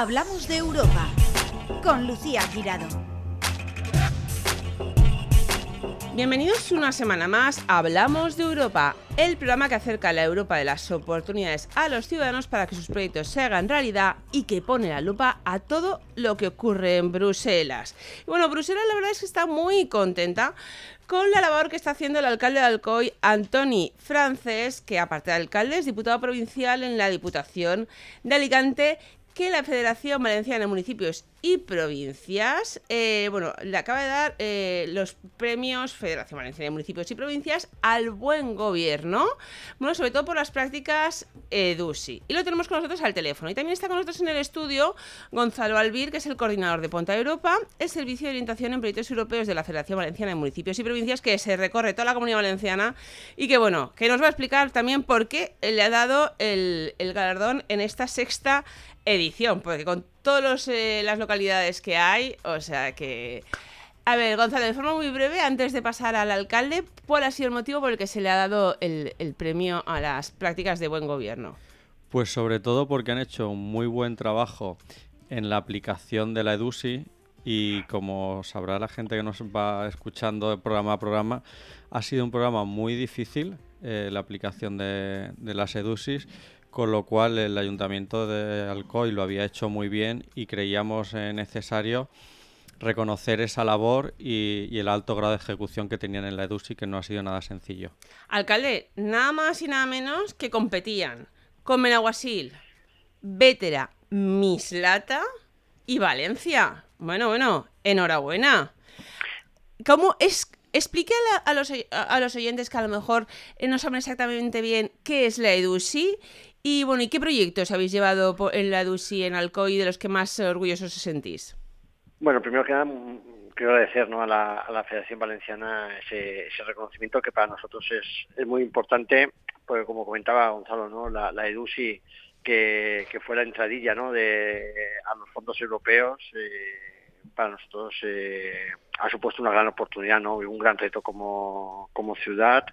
Hablamos de Europa con Lucía Girado. Bienvenidos una semana más a Hablamos de Europa, el programa que acerca la Europa de las oportunidades a los ciudadanos para que sus proyectos se hagan realidad y que pone la lupa a todo lo que ocurre en Bruselas. Y bueno, Bruselas la verdad es que está muy contenta con la labor que está haciendo el alcalde de Alcoy, Antoni Frances, que aparte de alcalde es diputado provincial en la Diputación de Alicante que la Federación Valenciana de Municipios y Provincias, eh, bueno, le acaba de dar eh, los premios Federación Valenciana de Municipios y Provincias al buen gobierno, bueno, sobre todo por las prácticas EDUSI. Y lo tenemos con nosotros al teléfono. Y también está con nosotros en el estudio Gonzalo Albir, que es el coordinador de Ponta Europa, el Servicio de Orientación en Proyectos Europeos de la Federación Valenciana de Municipios y Provincias, que se recorre toda la comunidad valenciana y que, bueno, que nos va a explicar también por qué le ha dado el, el galardón en esta sexta edición, porque con todas eh, las localidades que hay, o sea que... A ver, Gonzalo, de forma muy breve, antes de pasar al alcalde, ¿cuál ha sido el motivo por el que se le ha dado el, premio a las prácticas de buen gobierno? Pues sobre todo porque han hecho un muy buen trabajo en la aplicación de la EDUSI y como sabrá la gente que nos va escuchando de programa a programa, ha sido un programa muy difícil eh, la aplicación de, de las EDUSIS con lo cual el ayuntamiento de Alcoy lo había hecho muy bien y creíamos necesario reconocer esa labor y, el alto grado de ejecución que tenían en la EDUSI, que no ha sido nada sencillo. Alcalde, nada más y nada menos que competían con Menaguasil, Vétera, Mislata y Valencia. Bueno, bueno, enhorabuena. ¿Cómo es Explique a, los, a, los, oyentes que a lo mejor eh, no saben exactamente bien qué es la EDUSI y bueno, ¿y qué proyectos habéis llevado en la EDUSI en Alcoy de los que más orgullosos os sentís? Bueno, primero que nada, mm, quiero agradecer ¿no? a, la, Federación Valenciana ese, reconocimiento que para nosotros es, es, muy importante, porque como comentaba Gonzalo, ¿no? la, la EDUSI que, que, fue la entradilla ¿no? de, a los fondos europeos. Eh, para nosotros eh, ha supuesto una gran oportunidad, ¿no? un gran reto como, como ciudad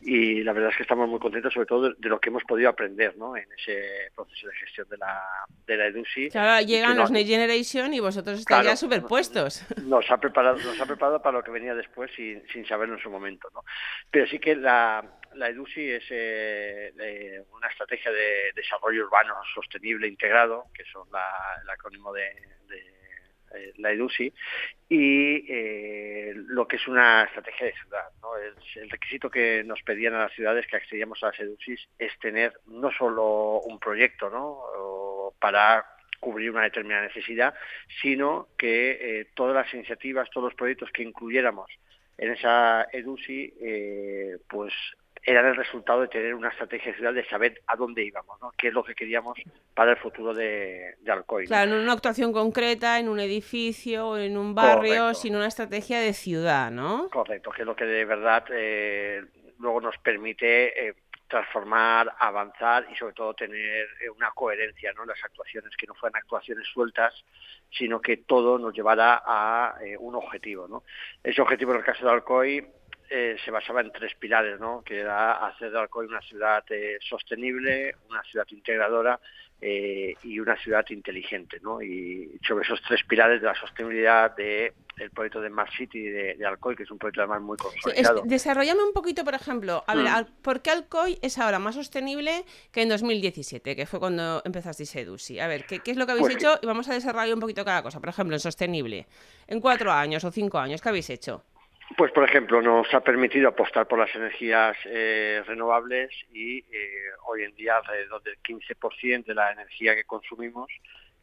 y la verdad es que estamos muy contentos sobre todo de, lo que hemos podido aprender ¿no? en ese proceso de gestión de la, de la EDUSI. Claro, llegan los Next Generation y vosotros estáis ya superpuestos. Nos ha, preparado, nos ha preparado para lo que venía después sin, sin saberlo en su momento. ¿no? Pero sí que la, la EDUSI es eh, una estrategia de desarrollo urbano sostenible integrado, que son el acrónimo de eh, la EDUSI, y eh, lo que es una estrategia de ciudad. El, requisito que nos pedían a las ciudades que accedíamos a las EDUSIS es tener no solo un proyecto ¿no? para cubrir una determinada necesidad, sino que eh, todas las iniciativas, todos los proyectos que incluyéramos en esa EDUSI, pues era el resultado de tener una estrategia ciudad de saber a dónde íbamos, ¿no? qué es lo que queríamos para el futuro de, de Alcoy. Claro, no una actuación concreta en un edificio o en un barrio, sino una estrategia de ciudad, ¿no? Correcto, que es lo que de verdad eh, luego nos permite eh, transformar, avanzar y sobre todo tener eh, una coherencia ¿no? las actuaciones, que no fueran actuaciones sueltas, sino que todo nos llevara a un objetivo. ¿no? Ese objetivo en el caso de Alcoy eh, se basaba en tres pilares, ¿no? que era hacer de Alcoy una ciudad eh, sostenible, una ciudad integradora eh, y una ciudad inteligente. ¿no? Y sobre esos tres pilares de la sostenibilidad del proyecto de Smart City de, Alcoy, que es un proyecto además muy consolidado. desarrollame un poquito, por ejemplo, a ver, mm. ¿por qué Alcoy es ahora más sostenible que en 2017, que fue cuando empezasteis Edusi? A ver, ¿qué, es lo que habéis pues hecho? Y vamos a desarrollar un poquito cada cosa. Por ejemplo, en sostenible, en cuatro años o cinco años, ¿qué habéis hecho? Pues, por ejemplo, nos ha permitido apostar por las energías eh, renovables y eh, hoy en día alrededor del 15% de la energía que consumimos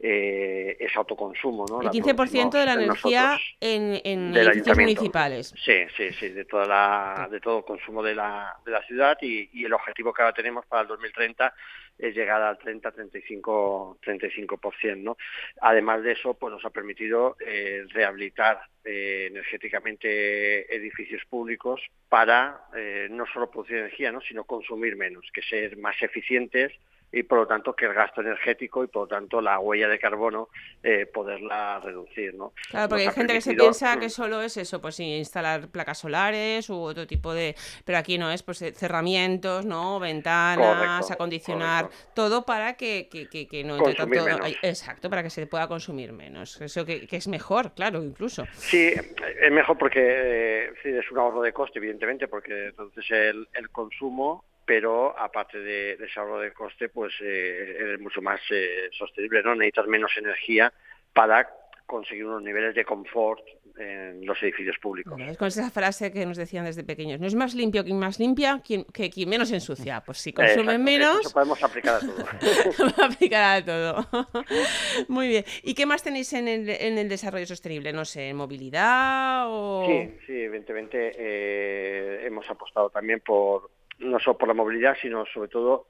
eh, es autoconsumo. ¿no? El 15% de la energía en, en edificios municipales. Sí, sí, sí, de, toda la, de todo consumo de la, de la ciudad y, y el objetivo que ahora tenemos para el 2030 es llegar al 30-35%. 35%, ¿no? Además de eso, pues nos ha permitido eh, rehabilitar eh, energéticamente edificios públicos para eh, no solo producir energía, ¿no? sino consumir menos, que ser más eficientes y por lo tanto que el gasto energético y por lo tanto la huella de carbono eh, poderla reducir. ¿no? Claro, porque hay gente que se piensa que solo es eso, pues instalar placas solares u otro tipo de... Pero aquí no es, pues eh, cerramientos, ¿no? Ventanas, acondicionar, todo para que, que, que, no entre tanto... Exacto, para que se pueda consumir menos. Eso que, es mejor, claro, incluso. Sí, es mejor porque eh, es un ahorro de coste, evidentemente, porque entonces el, el consumo pero aparte de, ese ahorro de coste, pues eh, es mucho más eh, sostenible, ¿no? Necesitas menos energía para conseguir unos niveles de confort en los edificios públicos. es con esa frase que nos decían desde pequeños, no es más limpio quien más limpia quien, que quien menos ensucia. Pues si consumen menos... Eso podemos aplicar a todo. aplicar a todo. Muy bien. ¿Y qué más tenéis en el, en el desarrollo sostenible? No sé, movilidad o...? Sí, sí, evidentemente eh, hemos apostado también por, no solo por la movilidad, sino sobre todo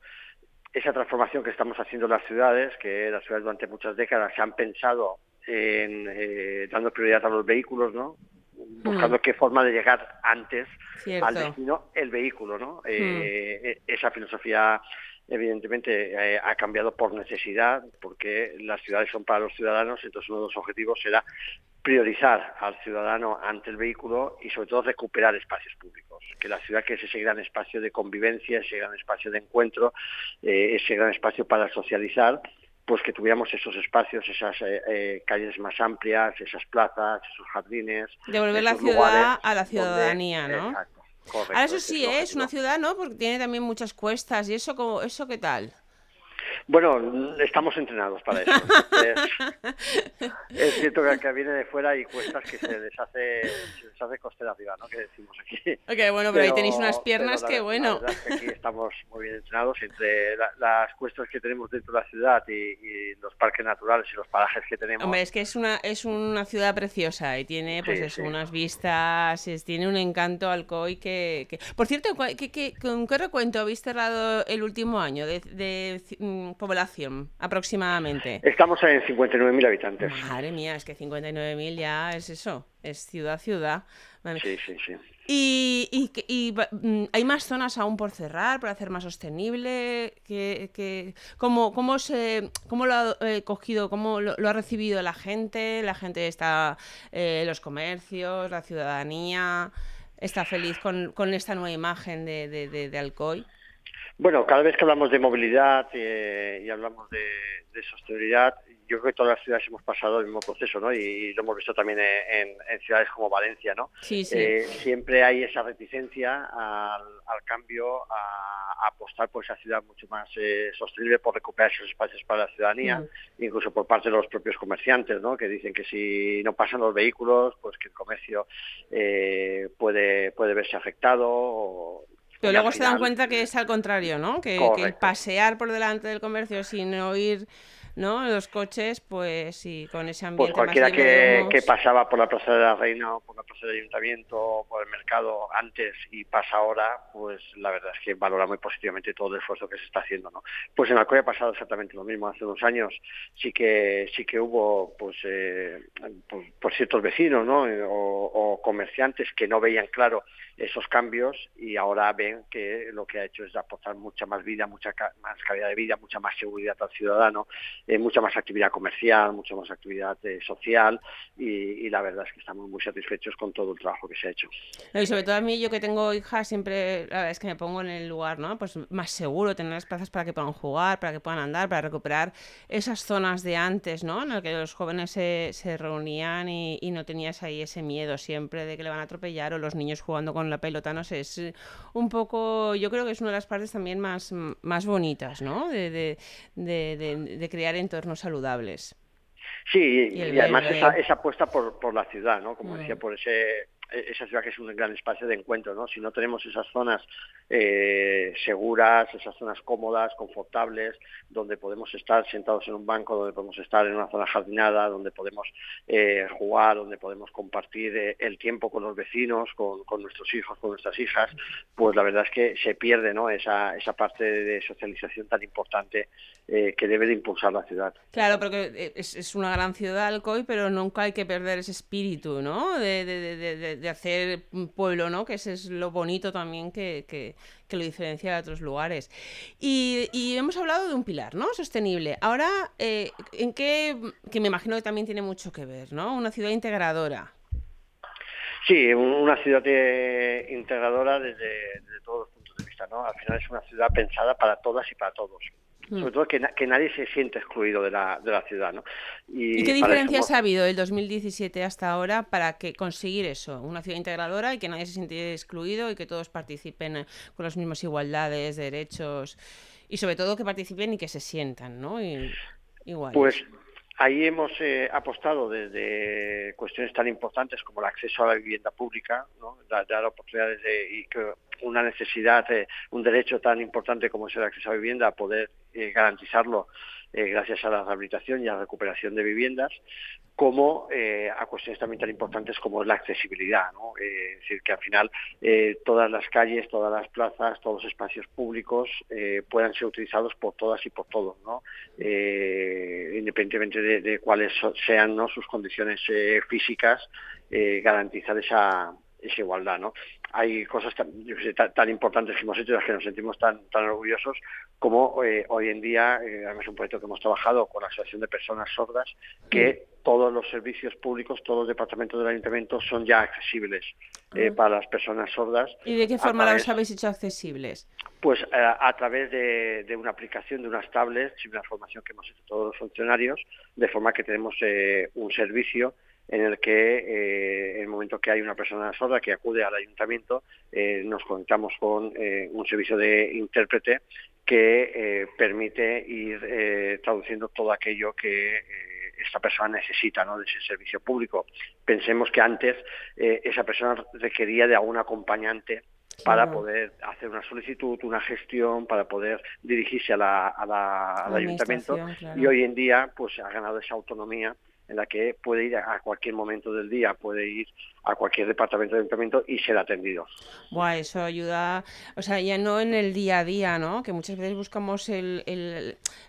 esa transformación que estamos haciendo en las ciudades, que las ciudades durante muchas décadas se han pensado en eh, dando prioridad a los vehículos, ¿no? buscando mm. qué forma de llegar antes al destino el vehículo, ¿no? Eh, mm. e, esa filosofía evidentemente eh, ha cambiado por necesidad, porque las ciudades son para los ciudadanos, entonces uno de los objetivos será priorizar al ciudadano ante el vehículo y sobre todo recuperar espacios públicos, que la ciudad que es ese gran espacio de convivencia, ese gran espacio de encuentro, eh, ese gran espacio para socializar, pues que tuviéramos esos espacios, esas eh, eh, calles más amplias, esas plazas, esos jardines. Devolver la ciudad a la ciudadanía, ¿no? Exacto, Ahora eso sí, es una ciudad, ¿no? Porque tiene también muchas cuestas y eso, ¿eso qué tal? Bueno, estamos entrenados para eso. es, cierto que, que viene de fuera y cuestas que se les hace, se les hace costera arriba, ¿no? Que decimos aquí. Ok, bueno, pero, ahí tenéis unas piernas que, bueno. La que aquí estamos muy bien entrenados entre las cuestas que tenemos dentro de la ciudad y, los parques naturales y los parajes que tenemos. Hombre, es que es una, es una ciudad preciosa y tiene, pues, unas vistas, tiene un encanto Alcoy que, que... Por cierto, ¿qué, ¿con qué recuento habéis cerrado el último año de, de mm, población aproximadamente? Estamos en 59.000 habitantes. Madre mía, es que 59.000 ya es eso, es ciudad-ciudad. Sí, sí, sí. Y, y, mm, hay más zonas aún por cerrar, para hacer más sostenible. Que, que, ¿cómo, cómo, se, ¿Cómo lo ha eh, cogido, cómo lo, ha recibido la gente? La gente está, eh, los comercios, la ciudadanía, está feliz con, con esta nueva imagen de, de, de Alcoy. Bueno, cada vez que hablamos de movilidad eh, y hablamos de, sostenibilidad, yo creo que todas las ciudades hemos pasado el mismo proceso, ¿no? Y, lo hemos visto también en, ciudades como Valencia, ¿no? Sí, sí. Eh, siempre hay esa reticencia al, cambio, a, apostar por esa ciudad mucho más eh, sostenible, por recuperar esos espacios para la ciudadanía, mm. incluso por parte de los propios comerciantes, ¿no? Que dicen que si no pasan los vehículos, pues que el comercio puede puede verse afectado. O, pero luego se dan cuenta que es al contrario, ¿no? Que, el pasear por delante del comercio sin oír ¿no? los coches, pues sí, con ese pues ambiente. Pues cualquiera que, pasaba por la Plaza de la Reina o por la Plaza del Ayuntamiento o por el mercado antes y pasa ahora, pues la verdad es que valora muy positivamente todo el esfuerzo que se está haciendo, ¿no? Pues en Alcoy ha pasado exactamente lo mismo. Hace unos años sí que sí que hubo, pues, eh, por, pues, ciertos vecinos, ¿no? O, o comerciantes que no veían claro esos cambios y ahora ven que lo que ha hecho es aportar mucha más vida, mucha más calidad de vida, mucha más seguridad al ciudadano, eh, mucha más actividad comercial, mucha más actividad eh, social y, la verdad es que estamos muy satisfechos con todo el trabajo que se ha hecho. y sobre todo a mí, yo que tengo hijas, siempre la verdad es que me pongo en el lugar, ¿no? Pues más seguro tener las plazas para que puedan jugar, para que puedan andar, para recuperar esas zonas de antes, ¿no? En las que los jóvenes se, se reunían y, y no tenías ahí ese miedo siempre de que le van a atropellar o los niños jugando con la pelota, no sé, es un poco, yo creo que es una de las partes también más, más bonitas, ¿no? De, de, de, de crear entornos saludables. Sí, y, además esa, esa, apuesta por, por la ciudad, ¿no? Como decía, mm. por ese esa ciudad que es un gran espacio de encuentro, ¿no? Si no tenemos esas zonas eh, seguras, esas zonas cómodas, confortables, donde podemos estar sentados en un banco, donde podemos estar en una zona jardinada, donde podemos eh, jugar, donde podemos compartir eh, el tiempo con los vecinos, con, nuestros hijos, con nuestras hijas, pues la verdad es que se pierde, ¿no? Esa, esa parte de socialización tan importante eh, que debe de impulsar la ciudad. Claro, porque es, una gran ciudad Alcoy, pero nunca hay que perder ese espíritu, ¿no? De, de, de, hacer pueblo, ¿no? Que ese es lo bonito también que, que, lo diferencia de otros lugares. Y, y, hemos hablado de un pilar, ¿no? Sostenible. Ahora, eh, ¿en qué? Que me imagino que también tiene mucho que ver, ¿no? Una ciudad integradora. Sí, una ciudad integradora desde, desde todos los puntos de vista, ¿no? Al final es una ciudad pensada para todas y para todos. Mm. sobre todo que, que, nadie se siente excluido de la, de la ciudad. ¿no? ¿Y, qué diferencias ha habido del 2017 hasta ahora para que conseguir eso? Una ciudad integradora y que nadie se siente excluido y que todos participen eh, con las mismas igualdades, derechos y sobre todo que participen y que se sientan ¿no? Y, igual. Pues ahí hemos eh, apostado desde cuestiones tan importantes como el acceso a la vivienda pública, ¿no? dar, oportunidades de, y que una necesidad, un derecho tan importante como es el acceso a vivienda, poder eh, garantizarlo eh, gracias a la rehabilitación y a la recuperación de viviendas, como eh, a cuestiones también tan importantes como la accesibilidad. ¿no? es decir, que al final todas las calles, todas las plazas, todos los espacios públicos puedan ser utilizados por todas y por todos, ¿no? independientemente de, cuáles sean ¿no? sus condiciones físicas, garantizar esa, esa igualdad. ¿no? Hay cosas tan, tan, importantes que hemos hecho y las que nos sentimos tan, tan orgullosos como eh, hoy en día, eh, además un proyecto que hemos trabajado con la Asociación de Personas Sordas, que todos los servicios públicos, todos los departamentos del ayuntamiento son ya accesibles eh, para las personas sordas. ¿Y de qué forma los habéis hecho accesibles? Pues a través de, de, una aplicación, de unas tablets y una formación que hemos hecho todos los funcionarios, de forma que tenemos un servicio en el que eh, en el momento que hay una persona sorda que acude al ayuntamiento eh, nos conectamos con eh, un servicio de intérprete que permite ir traduciendo todo aquello que esta persona necesita ¿no? de ese servicio público. Pensemos que antes esa persona requería de algún acompañante para poder hacer una solicitud, una gestión, para poder dirigirse a la, al ayuntamiento y hoy en día pues ha ganado esa autonomía en la que puede ir a cualquier momento del día, puede ir a cualquier departamento de ayuntamiento y ser atendido. Buah, eso ayuda, o sea, ya no en el día a día, ¿no? Que muchas veces buscamos el,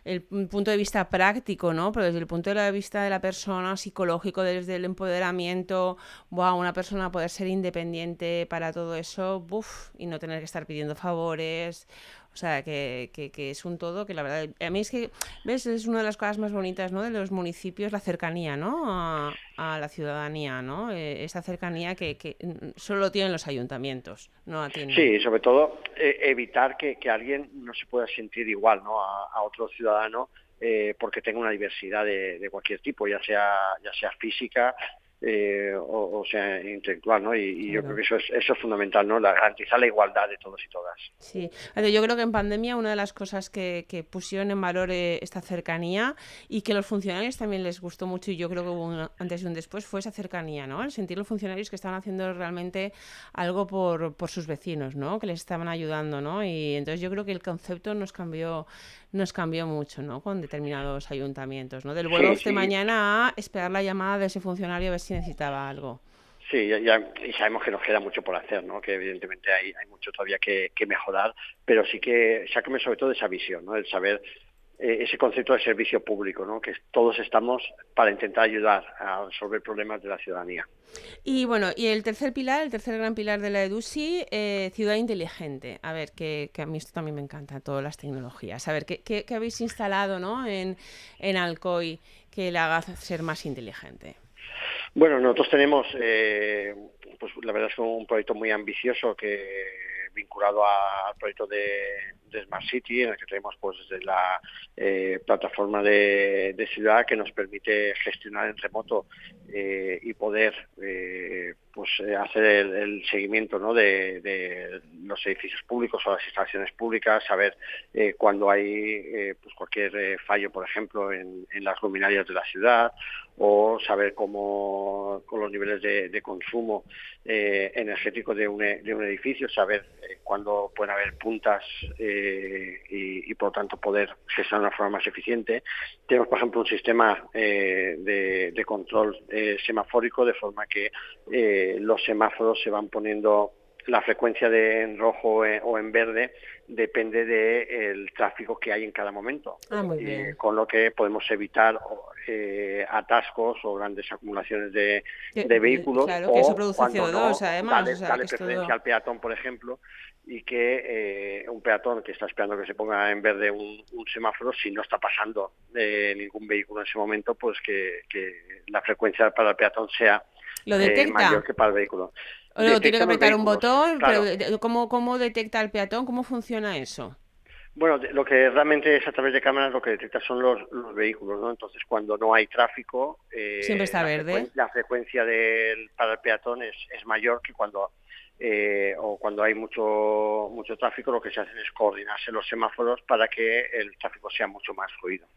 el, punto de vista práctico, ¿no? Pero desde el punto de vista de la persona, psicológico, desde el empoderamiento, buah, una persona poder ser independiente para todo eso, buf, y no tener que estar pidiendo favores, o sea, que, que, es un todo que la verdad, a mí es que, ¿ves? Es una de las cosas más bonitas, ¿no? De los municipios, la cercanía, ¿no? A, la ciudadanía, ¿no? Eh, esa cercanía que, que, solo tienen los ayuntamientos, no Sí, sobre todo eh, evitar que, alguien no se pueda sentir igual, ¿no? A, otro ciudadano eh, porque tenga una diversidad de, de, cualquier tipo, ya sea, ya sea física, eh, o, sea, intelectual, ¿no? Y, yo creo que eso es, eso es fundamental, ¿no? La, garantizar la igualdad de todos y todas. Sí, yo creo que en pandemia una de las cosas que, que pusieron en valor eh, esta cercanía y que los funcionarios también les gustó mucho y yo creo que hubo un antes y un después fue esa cercanía, ¿no? El sentir los funcionarios que estaban haciendo realmente algo por, por sus vecinos, ¿no? Que les estaban ayudando, ¿no? Y entonces yo creo que el concepto nos cambió nos cambió mucho, ¿no? Con determinados ayuntamientos, ¿no? Del vuelo de mañana a esperar la llamada de ese funcionario a ver si necesitaba algo. Sí, ya, y sabemos que nos queda mucho por hacer, ¿no? Que evidentemente hay, hay mucho todavía que, que mejorar, pero sí que sáqueme sobre todo esa visión, ¿no? El saber ese concepto de servicio público, ¿no? que todos estamos para intentar ayudar a resolver problemas de la ciudadanía. Y bueno, y el tercer pilar, el tercer gran pilar de la EDUSI, eh, ciudad inteligente. A ver, que, a mí esto también me encanta, todas las tecnologías. A ver, ¿qué, qué, habéis instalado ¿no? en, en Alcoy que le haga ser más inteligente? Bueno, nosotros tenemos, eh, pues la verdad es un proyecto muy ambicioso que vinculado al proyecto de, Smart City, en el que tenemos pues desde la eh, plataforma de, ciudad que nos permite gestionar en remoto eh, y poder eh, pues hacer el, seguimiento ¿no? de, los edificios públicos o las instalaciones públicas, saber cuando hay pues cualquier fallo, por ejemplo, en, las luminarias de la ciudad o saber cómo con los niveles de, consumo energético de un, de un edificio, saber cuándo pueden haber puntas y, por lo tanto poder gestionar de una forma más eficiente. Tenemos, por ejemplo, un sistema eh, de, control eh, semafórico de forma que eh, los semáforos se van poniendo la frecuencia de en rojo eh, o en verde depende del tráfico que hay en cada momento. Ah, muy bien. con lo que podemos evitar eh, atascos o grandes acumulaciones de, de vehículos. Claro, que eso produce CO2, además. Dale, dale preferencia al peatón, por ejemplo, y que eh, un peatón que está esperando que se ponga en verde un, semáforo, si no está pasando eh, ningún vehículo en ese momento, pues que, la frecuencia para el peatón sea ¿Lo detecta? mayor que para el vehículo. O tiene que apretar un botón, pero ¿cómo, ¿cómo detecta el peatón? ¿Cómo funciona eso? Bueno, lo que realmente es a través de cámaras lo que detecta son los, vehículos, ¿no? Entonces, cuando no hay tráfico, eh, siempre está la verde. Frecuencia, la frecuencia del, para el peatón es, es mayor que cuando eh, o cuando hay mucho mucho tráfico, lo que se hacen es coordinarse los semáforos para que el tráfico sea mucho más fluido.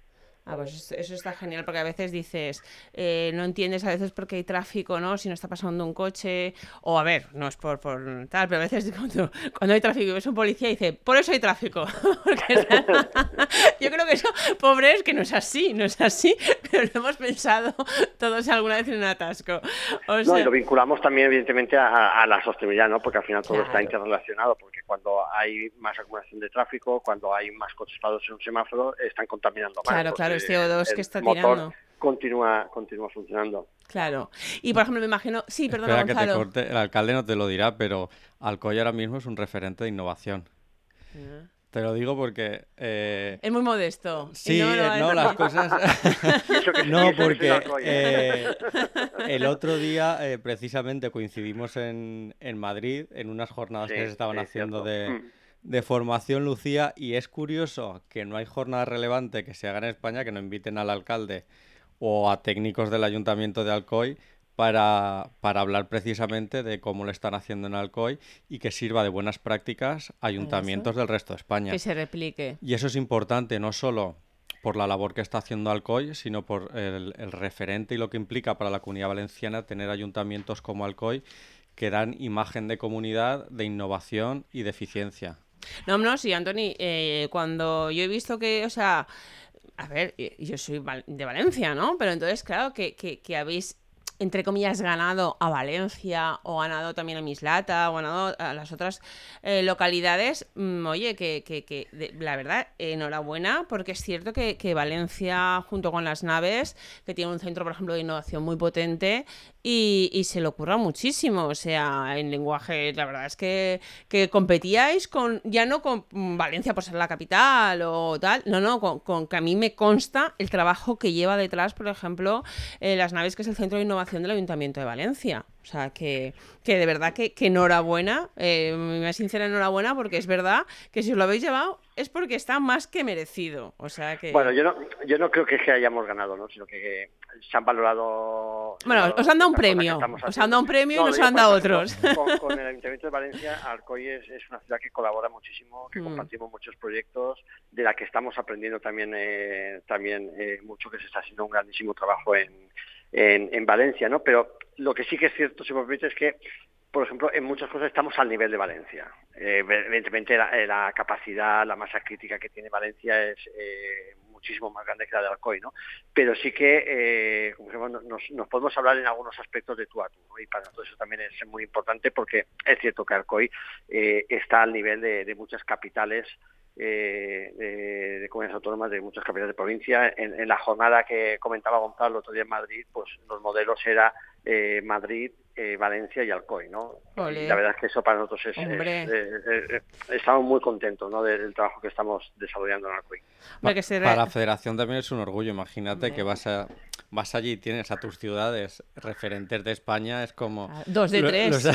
Ah, pues eso está genial, porque a veces dices, eh, no entiendes a veces por qué hay tráfico, ¿no? Si no está pasando un coche, o a ver, no es por, por tal, pero a veces cuando, cuando hay tráfico y ves un policía dice, por eso hay tráfico. Yo creo que eso, pobre, es que no es así, no es así, pero lo hemos pensado todos alguna vez en un atasco. no, y lo vinculamos también, evidentemente, a, la sostenibilidad, ¿no? Porque al final todo está interrelacionado, porque cuando hay más acumulación de tráfico, cuando hay más coches parados en un semáforo, están contaminando más. Claro, claro el CO2 que está tirando. Continúa, continúa funcionando. Claro. Y por ejemplo, me imagino. Sí, perdona, Espera que te corte. El alcalde no te lo dirá, pero Alcoy ahora mismo es un referente de innovación. Ah. Te lo digo porque... Eh... Es muy modesto. Sí, no, eh, las cosas... no, porque eh, el otro día eh, precisamente coincidimos en, en, Madrid en unas jornadas que se estaban haciendo de, mm de formación, Lucía, y es curioso que no hay jornada relevante que se haga en España que no inviten al alcalde o a técnicos del ayuntamiento de Alcoy para, para hablar precisamente de cómo lo están haciendo en Alcoy y que sirva de buenas prácticas a ayuntamientos del resto de España. Que se replique. Y eso es importante no solo por la labor que está haciendo Alcoy, sino por el, el referente y lo que implica para la comunidad valenciana tener ayuntamientos como Alcoy que dan imagen de comunidad, de innovación y de eficiencia. No, no, sí, Anthony, eh, cuando yo he visto que, o sea, a ver, yo soy de Valencia, ¿no? Pero entonces, claro, que, que, habéis entre comillas, ganado a Valencia o ganado también a Mislata o ganado a las otras eh, localidades, mm, oye, que, que, que la verdad, enhorabuena, porque es cierto que, que, Valencia, junto con las naves, que tiene un centro, por ejemplo, de innovación muy potente y, y se le ocurra muchísimo. O sea, en lenguaje, la verdad es que, que competíais con, ya no con Valencia por ser la capital o tal, no, no, con, con que a mí me consta el trabajo que lleva detrás, por ejemplo, eh, las naves, que es el centro de innovación del Ayuntamiento de Valencia. O sea, que, que de verdad que, que enhorabuena, eh, más sincera enhorabuena, porque es verdad que si os lo habéis llevado es porque está más que merecido. O sea que... Bueno, yo no, yo no creo que, que hayamos ganado, ¿no? sino que se han valorado... Bueno, os han dado un premio, os han dado un premio y nos han dado otros. Con, el Ayuntamiento de Valencia, Alcoy es, una ciudad que colabora muchísimo, que mm. compartimos muchos proyectos, de la que estamos aprendiendo también, eh, también eh, mucho, que se está haciendo un grandísimo trabajo en en, Valencia, ¿no? Pero lo que sí que es cierto, si me permite, es que, por ejemplo, en muchas cosas estamos al nivel de Valencia. Eh, evidentemente, eh, la, capacidad, la masa crítica que tiene Valencia es eh, muchísimo más grande que la de Alcoy, ¿no? Pero sí que, como nos, nos, podemos hablar en algunos aspectos de tú a tú, ¿no? Y para nosotros eso también es muy importante porque es cierto que Alcoy está al nivel de muchas capitales eh, de, comunidades autónomas de muchas capitales de provincia. En, la jornada que comentaba Gonzalo el otro día en Madrid, pues los modelos era eh, Madrid, eh, Valencia y Alcoy, ¿no? la verdad es que eso para nosotros es, estamos muy contentos, ¿no? Del, trabajo que estamos desarrollando en Alcoy. Para la Federación también es un orgullo. Imagínate que vas a vas allí y tienes a tus ciudades referentes de España, es como... Ah, dos de tres.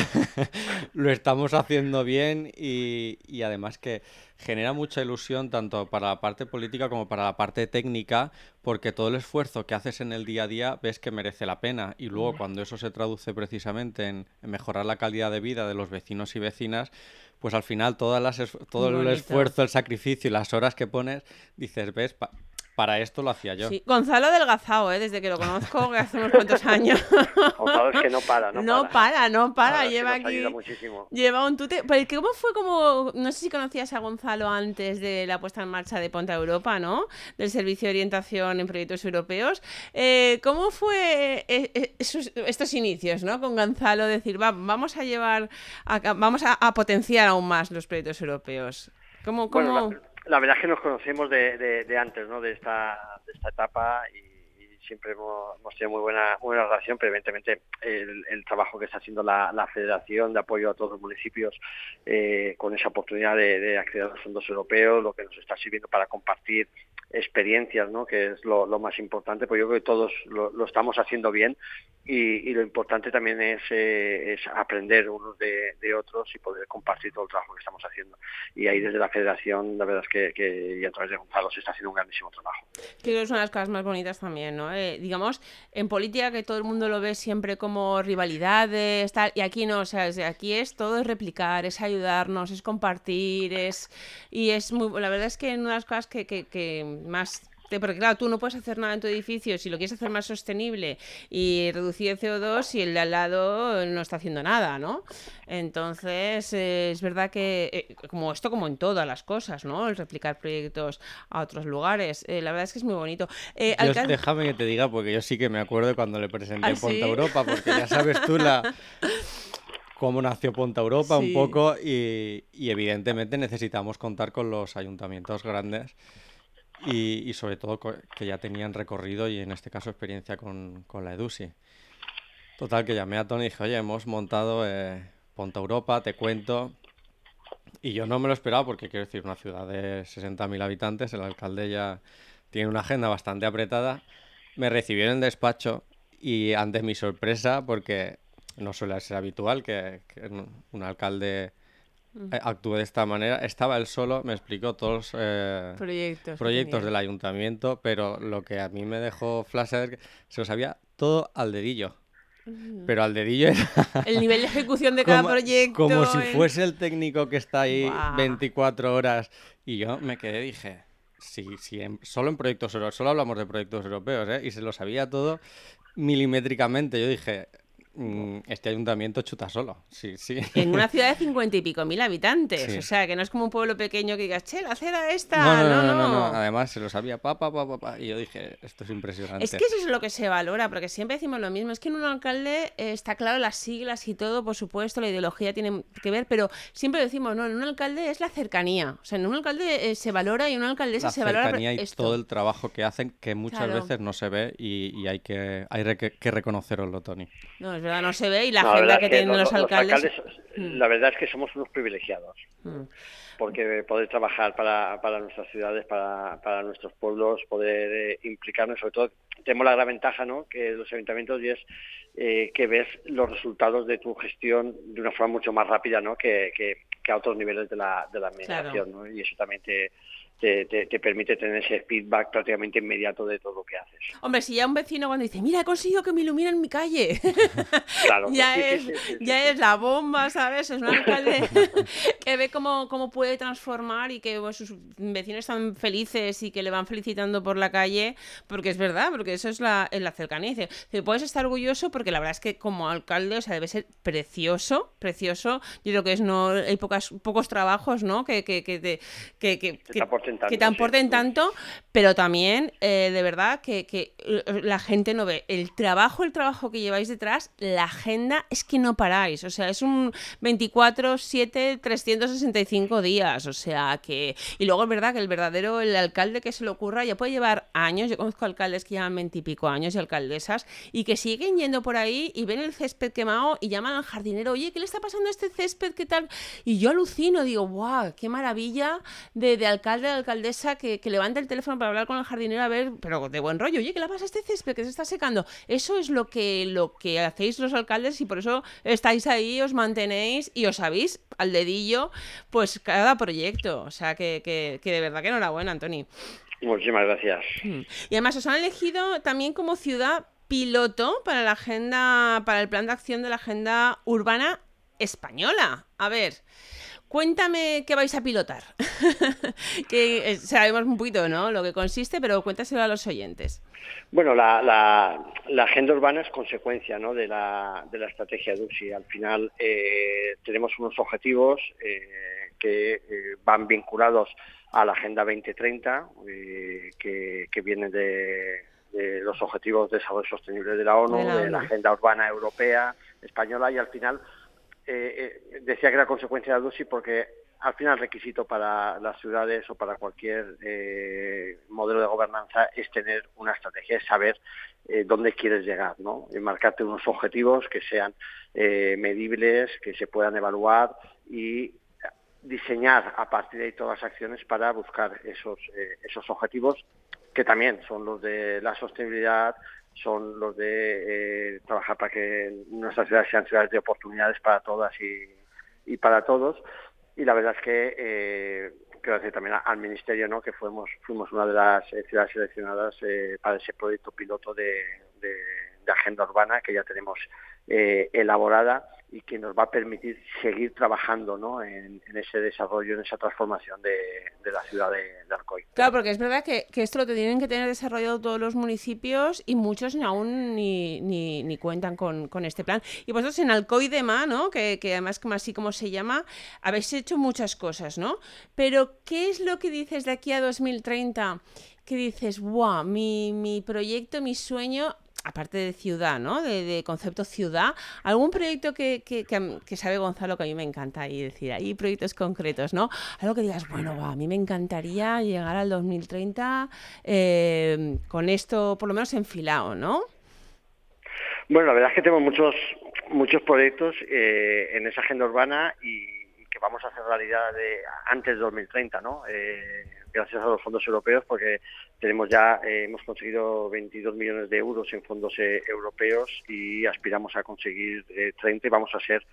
Lo, estamos haciendo bien y, y, además que genera mucha ilusión tanto para la parte política como para la parte técnica, porque todo el esfuerzo que haces en el día a día ves que merece la pena y luego cuando eso se traduce precisamente en, mejorar la calidad de vida de los vecinos y vecinas, pues al final todas las todo el esfuerzo, el sacrificio y las horas que pones, dices, ves, para esto lo hacía yo. Sí. Gonzalo Delgazao, ¿eh? desde que lo conozco, que hace unos cuantos años. Gonzalo es que no para, no, No para, no para, lleva nos aquí... muchísimo. Lleva un tute. Pero ¿cómo fue como.? No sé si conocías a Gonzalo antes de la puesta en marcha de Ponta Europa, ¿no? Del Servicio de Orientación en Proyectos Europeos. Eh, ¿Cómo fue eh, eh, esos- estos inicios, ¿no? Con Gonzalo, decir, va, vamos a llevar. a vamos a, a potenciar aún más los proyectos europeos. ¿Cómo.? cómo... Bueno, la, la verdad es que nos conocemos de, de- de antes, ¿no? De esta, de esta etapa y, siempre hemos, tenido muy buena, muy buena relación, pero evidentemente el, trabajo que está haciendo la, Federación de apoyo a todos los municipios eh, con esa oportunidad de, de acceder a los fondos europeos, lo que nos está sirviendo para compartir experiencias, ¿no? que es lo, más importante, pues yo creo que todos lo, estamos haciendo bien y, lo importante también es, eh, aprender unos de, otros y poder compartir todo el trabajo que estamos haciendo. Y ahí desde la Federación, la verdad es que, y a través de Gonzalo se está haciendo un grandísimo trabajo. Creo que son las cosas más bonitas también, ¿no? Eh, digamos, en política que todo el mundo lo ve siempre como rivalidades, tal, y aquí no, o sea, aquí es todo es replicar, es ayudarnos, es compartir, es y es muy, la verdad es que una de las cosas que, que, más porque claro, tú no puedes hacer nada en tu edificio si lo quieres hacer más sostenible y reducir el CO2 y el de al lado no está haciendo nada, ¿no? Entonces, eh, es verdad que, eh, como esto, como en todas las cosas, ¿no? El replicar proyectos a otros lugares, eh, la verdad es que es muy bonito. Eh, Yo- déjame que te diga, porque yo sí que me acuerdo cuando le presenté ¿Ah, Ponta sí? Europa, porque ya sabes tú la cómo nació Ponta Europa Sí. un poco y, y evidentemente necesitamos contar con los ayuntamientos grandes y, y sobre todo que ya tenían recorrido y en este caso experiencia con, con la EDUSI. Total, que llamé a Tony y dije, oye, hemos montado eh, Ponta Europa, te cuento. Y yo no me lo esperaba porque quiero decir, una ciudad de 60.000 habitantes, el alcalde ya tiene una agenda bastante apretada. Me recibió en el despacho y ante mi sorpresa, porque no suele ser habitual que, que un alcalde eh, actúe de esta manera, estaba él solo, me explicó todos los eh, proyectos. del ayuntamiento, pero lo que a mí me dejó flash es que se lo sabía todo al dedillo. Pero al dedillo era El nivel de ejecución de cada como, proyecto. como si fuese el técnico que está ahí Buah. 24 horas. Y yo me quedé y dije, sí, sí, en- solo en proyectos europeos, solo hablamos de proyectos europeos, ¿eh? Y se lo sabía todo milimétricamente. Yo dije, "Mm, este ayuntamiento chuta solo. Sí, sí. En una ciudad de cincuenta y pico mil habitantes. Sí. O sea, que no es como un pueblo pequeño que digas, che, la acera esta. No, no, no, no, no, Además se lo sabía pa, pa, pa, pa, Y yo dije, esto es impresionante. Es que eso es lo que se valora, porque siempre decimos lo mismo. Es que en un alcalde eh, está claro las siglas y todo, por supuesto, la ideología tiene que ver, pero siempre decimos, no, en un alcalde es la cercanía. O sea, en un alcalde eh, se valora y en una alcaldesa la se valora cercanía y esto. todo el trabajo que hacen que muchas Claro. veces no se ve y, y hay que hay que reconoceroslo, Tony. No, es verdad, no se ve y la No, agenda que tienen los, alcaldes. La verdad es que somos unos privilegiados. Mm. porque poder trabajar para, para nuestras ciudades, para, para nuestros pueblos, poder eh, implicarnos, sobre todo tenemos la gran ventaja ¿no? que los ayuntamientos y es eh, que ves los resultados de tu gestión de una forma mucho más rápida ¿no? que, que, que a otros niveles de la, de la administración ¿no? y eso también te, te, te, te permite tener ese feedback prácticamente inmediato de todo lo que haces. Hombre, si ya un vecino cuando dice, mira, he conseguido que me iluminen mi calle, Claro, ya, sí, es, sí, sí, sí, ya sí. es la bomba, ¿sabes? Es un alcalde que ve cómo, cómo puede transformar y que pues, sus vecinos están felices y que le van felicitando por la calle, porque es verdad, porque eso es la, en la cercanía. Dice, puedes estar orgulloso porque la verdad es que como alcalde, o sea, debe ser precioso, precioso. Yo creo que es no hay pocas, pocos trabajos, ¿no? Que, que, que, que, que, te aporten tanto, que te sí. aporten tanto, pero también, eh, de verdad, que, que la gente no ve el trabajo, el trabajo que lleváis detrás, la agenda es que no paráis. O sea, es un 24, 7, 365 días. O sea, que. Y luego es verdad que el verdadero, el alcalde que se le ocurra, ya puede llevar años. Yo conozco alcaldes que llevan 20 y pico años y alcaldesas y que siguen yendo por ahí y ven el césped quemado y llaman al jardinero, oye, ¿qué le está pasando a este césped? ¿Qué tal? Y yo alucino, digo, ¡guau! ¡Qué maravilla de, de alcalde, de alcaldesa que, que levanta el teléfono para hablar con el jardinero a ver, pero de buen rollo, oye, ¿qué le pasa a este césped que se está secando? Eso es lo que, lo que hacéis los alcaldes y por eso estáis ahí, os mantenéis y os sabéis al dedillo, pues cada proyecto. O sea, que, que, que de verdad que enhorabuena, Antoni. Muchísimas gracias. Y además os han elegido también como ciudad piloto para la agenda, para el plan de acción de la agenda urbana española. A ver, Cuéntame qué vais a pilotar. que eh, sabemos un poquito, ¿no? Lo que consiste, pero cuéntaselo a los oyentes. Bueno, la, la, agenda urbana es consecuencia ¿no? de, la, de la estrategia DUSI. Al final eh, tenemos unos objetivos eh, que van vinculados a la Agenda 2030, que, que vienen de, los Objetivos de Desarrollo Sostenible de la ONU, de la, Agenda Urbana Europea, Española, y al final decía que era consecuencia de la DUSI porque al final el requisito para las ciudades o para cualquier eh, modelo de gobernanza es tener una estrategia, es saber eh, dónde quieres llegar, ¿no? Y marcarte unos objetivos que sean eh, medibles, que se puedan evaluar y diseñar a partir de ahí todas las acciones para buscar esos, esos objetivos que también son los de la sostenibilidad, son los de trabajar para que nuestras ciudades sean ciudades de oportunidades para todas y, para todos. Y la verdad es que eh, quiero decir también al ministerio no que fuimos fuimos una de las eh, ciudades seleccionadas eh, para ese proyecto piloto de, agenda urbana que ya tenemos eh, elaborada y que nos va a permitir seguir trabajando ¿no? en, ese desarrollo, en esa transformación de, la ciudad de, Alcoy. Claro, porque es verdad que, esto lo tienen que tener desarrollado todos los municipios y muchos aún ni, ni, cuentan con, este plan. Y vosotros en Alcoy de Ma, ¿no? que, que además como así como se llama, habéis hecho muchas cosas, ¿no? Pero ¿qué es lo que dices de aquí a 2030? que dices, wow, mi, mi proyecto, mi sueño aparte de ciudad, ¿no? De, concepto ciudad, algún proyecto que, que, sabe Gonzalo que a mí me encanta y decir, hay proyectos concretos, ¿no? Algo que digas, bueno, a mí me encantaría llegar al 2030 eh, con esto por lo menos enfilado, ¿no? Bueno, la verdad es que tenemos muchos muchos proyectos eh, en esa agenda urbana y, que vamos a hacer realidad de, antes de 2030, ¿no? Eh, gracias a los fondos europeos, porque tenemos ya, eh, hemos conseguido 22 millones de euros en fondos eh, europeos y aspiramos a conseguir 30 y vamos a ser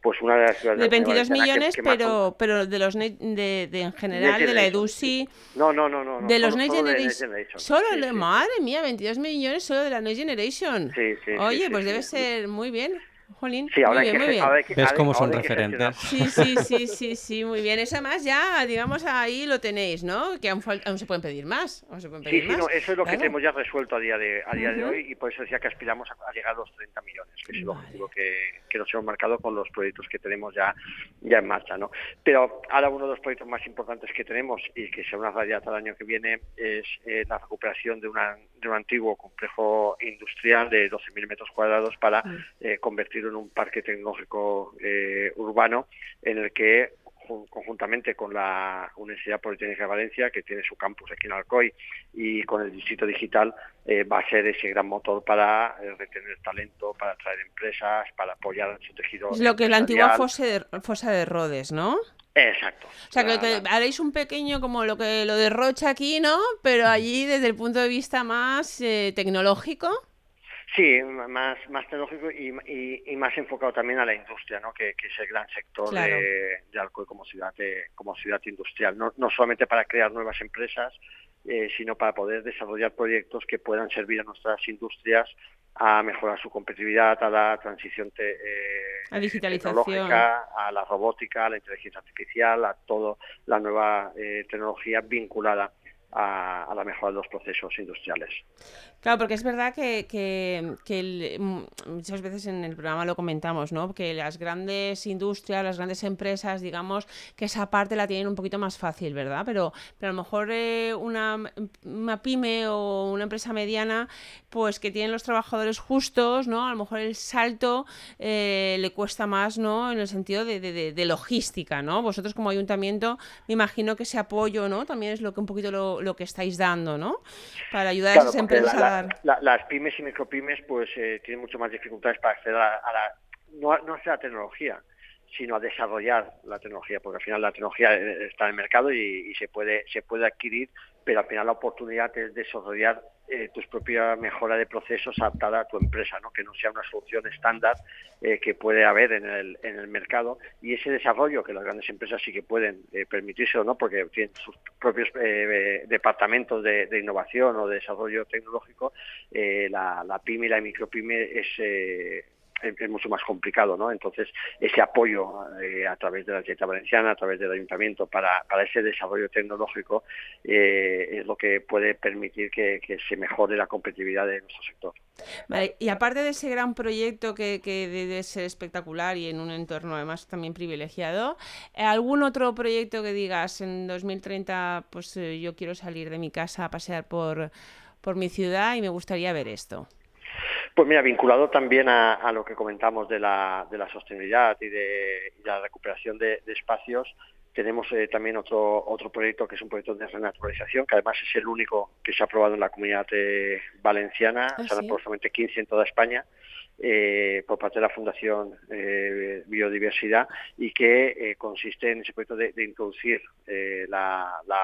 pues una de las ciudades de 22 millones pero pero de los de, de, en general de la EDUSI. no no no no de los Next Generation. solo madre mía 22 millones solo de la Next Generation. Sí, sí, oye pues debe ser muy bien Jolín, sí, ahora muy bien, muy bien. ¿Ves cómo son referentes? Sí, sí, sí, sí, sí, muy bien. Esa más ya, digamos, ahí lo tenéis, ¿no? Que aún, se pueden pedir más. se pueden pedir sí, sí, no, eso es lo que tenemos ya resuelto a día de, a día de hoy y por eso decía que aspiramos a, llegar a los 30 millones, que es el objetivo que, que, nos hemos marcado con los proyectos que tenemos ya, ya en marcha, ¿no? Pero ahora uno de los proyectos más importantes que tenemos y que será una realidad el año que viene es eh, la recuperación de, una, de un antiguo complejo industrial de 12.000 metros cuadrados para eh, convertirlo en un parque tecnológico eh, urbano en el que conjuntamente con la Universidad Politécnica de Valencia, que tiene su campus aquí en Alcoy, y con el Distrito Digital, eh, va a ser ese gran motor para eh, retener talento, para atraer empresas, para apoyar su tejido. Es lo que es la antigua fosa de, fosa de Rhodes, ¿no? Exacto. O sea, que, haréis un pequeño como lo que lo de Rocha aquí, ¿no? Pero allí desde el punto de vista más tecnológico. Sí, más, más tecnológico y, y, más enfocado también a la industria, ¿no? que, es el gran sector de, de, Alcoy como ciudad, como ciudad industrial. No, no solamente para crear nuevas empresas, eh, sino para poder desarrollar proyectos que puedan servir a nuestras industrias a mejorar su competitividad, a la transición te, eh, tecnológica, a la robótica, a la inteligencia artificial, a toda la nueva eh, tecnología vinculada a, la mejora de los procesos industriales. Claro, porque es verdad que, que, mm, muchas veces en el programa lo comentamos, ¿no? Que las grandes industrias, las grandes empresas, digamos, que esa parte la tienen un poquito más fácil, ¿verdad? Pero, pero a lo mejor eh, una, pyme o una empresa mediana, pues que tienen los trabajadores justos, ¿no? A lo mejor el salto eh, le cuesta más, ¿no? En el sentido de, de, logística, ¿no? Vosotros como ayuntamiento, me imagino que ese apoyo, ¿no? También es lo que un poquito lo lo, que estáis dando, ¿no? Para ayudar a esas empresas las pymes y micropymes pues eh, tienen mucho más dificultades para acceder a, la... No, no a la tecnología, sino a desarrollar la tecnología, porque al final la tecnología eh, está en el mercado y, se puede se puede adquirir, pero al final la oportunidad es desarrollar eh, tu propia mejora de procesos adaptada a tu empresa, ¿no? que no sea una solución estándar eh, que puede haber en el, en el mercado y ese desarrollo que las grandes empresas sí que pueden eh, permitirse o no, porque tienen sus propios eh, departamentos de, de, innovación o de desarrollo tecnológico, la, la pyme y la micropyme es es, mucho más complicado, ¿no? Entonces, ese apoyo eh, a través de la Generalitat Valenciana, a través del Ayuntamiento, para, para ese desarrollo tecnológico, eh, es lo que puede permitir que, se mejore la competitividad de nuestro sector. Vale, y aparte de ese gran proyecto que, que debe ser espectacular y en un entorno además también privilegiado, ¿algún otro proyecto que digas en 2030, pues yo quiero salir de mi casa a pasear por, por mi ciudad y me gustaría ver esto? Pues mira, vinculado también a, lo que comentamos de la, de la sostenibilidad y de, la recuperación de, espacios, tenemos eh, también otro, otro proyecto que es un proyecto de renaturalización, que además es el único que se ha aprobado en la comunidad eh, valenciana, ah, son aproximadamente 15 en toda España, eh, por parte de la Fundación Biodiversidad y que consiste en ese proyecto de, introducir la, la,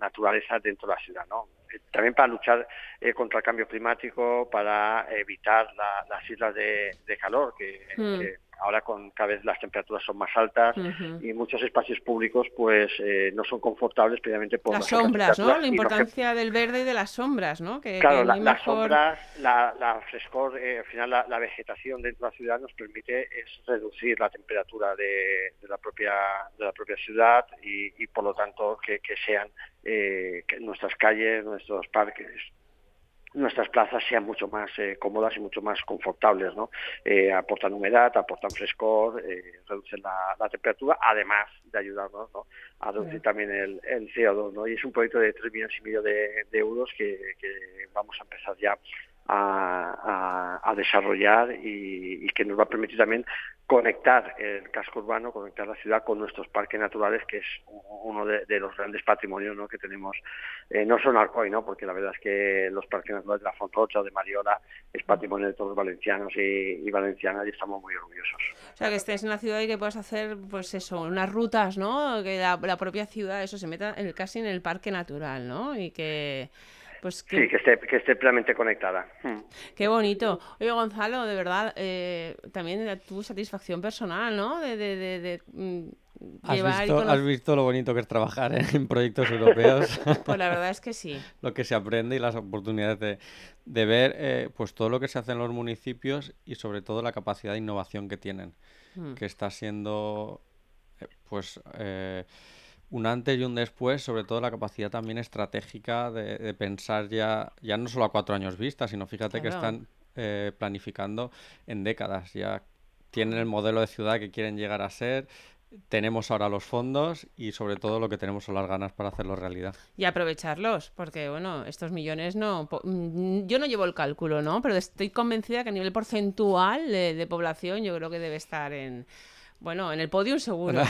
naturaleza dentro de la ciudad. ¿no? También para luchar eh, contra el cambio climático, para evitar las islas de, calor, hmm. que, ahora con cada vez las temperaturas son más altas y muchos espacios públicos pues eh, no son confortables precisamente por las sombras, ¿no? La importancia del verde y de las sombras, ¿no? Que, claro, las sombras, la, frescor, eh, al final la, vegetación dentro de la ciudad nos permite es reducir la temperatura de, la propia de la propia ciudad y, por lo tanto que, que sean eh, nuestras calles, nuestros parques, nuestras plazas sean mucho más eh, cómodas y mucho más confortables, ¿no? Eh, aportan humedad, aportan frescor, reducen la, temperatura, además de ayudarnos a reducir también el, CO2, ¿no? Y es un proyecto de 3 millones y medio de, euros que, vamos a empezar ya a, desarrollar y, que nos va a permitir también conectar el casco urbano, conectar la ciudad con nuestros parques naturales, que es uno de, los grandes patrimonios ¿no? que tenemos, eh, no solo en Alcoy, ¿no? porque la verdad es que los parques naturales de la Fontrocha o de Mariola es patrimonio de todos los valencianos y, valencianas y estamos muy orgullosos. O sea, que estés en la ciudad y que puedas hacer, pues eso, unas rutas, ¿no? Que la, la propia ciudad, eso, se meta en casi en el parque natural, ¿no? Y que pues Sí, que esté, que esté plenamente conectada. Hmm. Qué bonito. Oye, Gonzalo, de verdad, eh, también tu satisfacción personal, ¿no? De, de, de, mm, ¿Has, visto, lo bonito que es trabajar en proyectos europeos? pues la verdad es que sí. lo que se aprende y las oportunidades de, ver eh, pues todo lo que se hace en los municipios y sobre todo la capacidad de innovación que tienen, hmm. que está siendo eh, pues un antes y un después, sobre todo la capacidad también estratégica de, pensar ya, ya no solo a cuatro años vista, sino fíjate que están eh, planificando en décadas. Ya tienen el modelo de ciudad que quieren llegar a ser, tenemos ahora los fondos y sobre todo lo que tenemos son las ganas para hacerlo realidad. Y aprovecharlos, porque bueno, estos millones no... Mm, yo no llevo el cálculo, ¿no? Pero estoy convencida que a nivel porcentual de población yo creo que debe estar en bueno, en el podio seguro.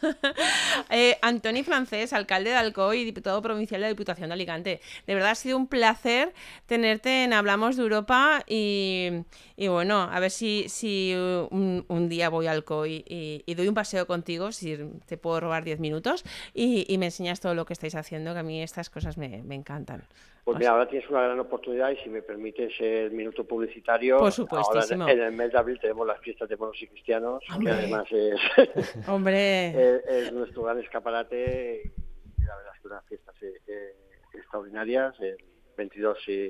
eh, Antoni Francés, alcalde de Alcoy y diputado provincial de la Diputación de Alicante. De verdad ha sido un placer tenerte en Hablamos de Europa y, bueno, a ver si, si un, día voy a Alcoy y, doy un paseo contigo, si te puedo robar 10 minutos y, me enseñas todo lo que estáis haciendo, que a mí estas cosas me, me encantan. Pues mira, ahora tienes una gran oportunidad y si me permites el minuto publicitario, Por ahora en, el mes de abril tenemos las fiestas de monos y cristianos, que además es, Hombre. es, nuestro gran escaparate y la verdad es que unas fiestas eh, extraordinarias. El 22 y,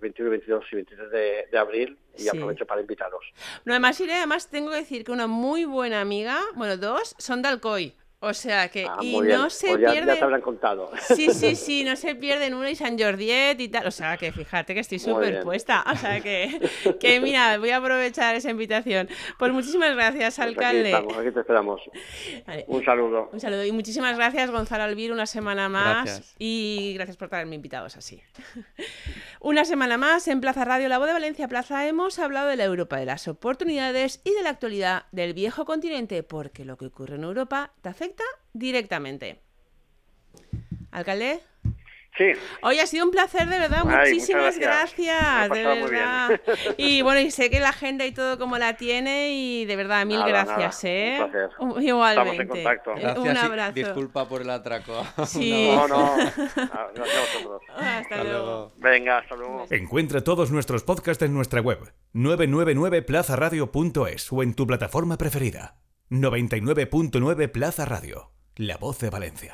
21, 22 y 23 de, abril y aprovecho para invitaros. No, además iré, además tengo que decir que una muy buena amiga, bueno, dos, son de Alcoy. O sea que, ah, y no se pues pierde. Ya te contado. Sí, sí, sí, no se pierden uno y San Jordiet y tal. O sea que fíjate que estoy súper puesta. O sea que, que, mira, voy a aprovechar esa invitación. Pues muchísimas gracias, pues alcalde. Aquí, aquí te esperamos. Un saludo. Un saludo. Y muchísimas gracias, Gonzalo Albir, una semana más. Y gracias por traerme invitados así. Una semana más en Plaza Radio La Voz de Valencia Plaza hemos hablado de la Europa, de las oportunidades y de la actualidad del viejo continente, porque lo que ocurre en Europa te afecta directamente. Alcalde. Sí. Hoy ha sido un placer, de verdad. Muchísimas gracias, de verdad. Y bueno, y sé que la agenda y todo como la tiene y de verdad, mil gracias, ¿eh? Igualmente. Estamos en contacto. un abrazo. disculpa por el atraco. Sí. No, no. Ah, gracias a vosotros. Hasta, luego. Venga, hasta luego. Encuentra todos nuestros podcasts en nuestra web 999plazaradio.es o en tu plataforma preferida. 99.9 Plaza Radio, la voz de Valencia.